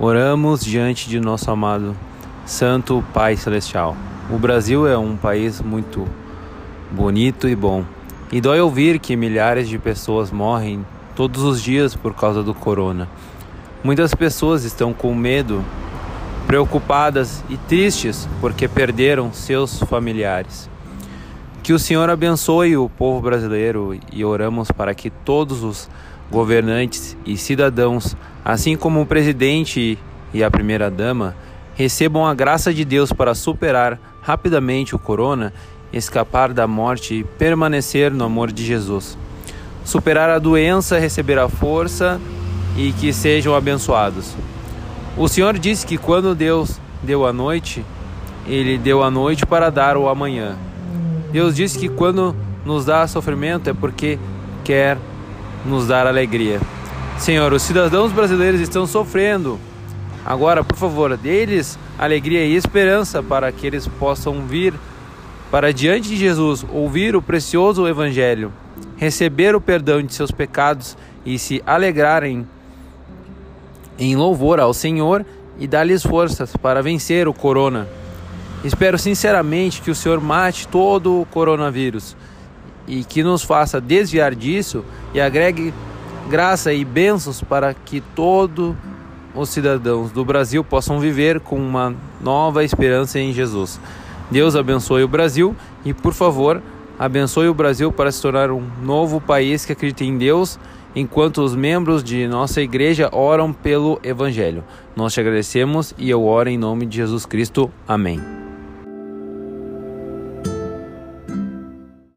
Oramos diante de nosso amado Santo Pai Celestial. O Brasil é um país muito bonito e bom. E dói ouvir que milhares de pessoas morrem todos os dias por causa do corona. Muitas pessoas estão com medo, preocupadas e tristes porque perderam seus familiares. Que o Senhor abençoe o povo brasileiro e oramos para que todos os governantes e cidadãos, assim como o presidente e a primeira-dama, recebam a graça de Deus para superar rapidamente o corona, escapar da morte e permanecer no amor de Jesus. Superar a doença, receber a força e que sejam abençoados. O Senhor disse que quando Deus deu a noite, ele deu a noite para dar o amanhã. Deus disse que quando nos dá sofrimento é porque quer nos dar alegria. Senhor, os cidadãos brasileiros estão sofrendo. Agora, por favor, dê-lhes alegria e esperança para que eles possam vir para diante de Jesus, ouvir o precioso Evangelho, receber o perdão de seus pecados e se alegrarem em louvor ao Senhor e dar-lhes forças para vencer o corona. Espero sinceramente que o Senhor mate todo o coronavírus e que nos faça desviar disso e agregue graça e bênçãos para que todos os cidadãos do Brasil possam viver com uma nova esperança em Jesus. Deus abençoe o Brasil e, por favor, abençoe o Brasil para se tornar um novo país que acredita em Deus, enquanto os membros de nossa igreja oram pelo Evangelho. Nós te agradecemos e eu oro em nome de Jesus Cristo. Amém.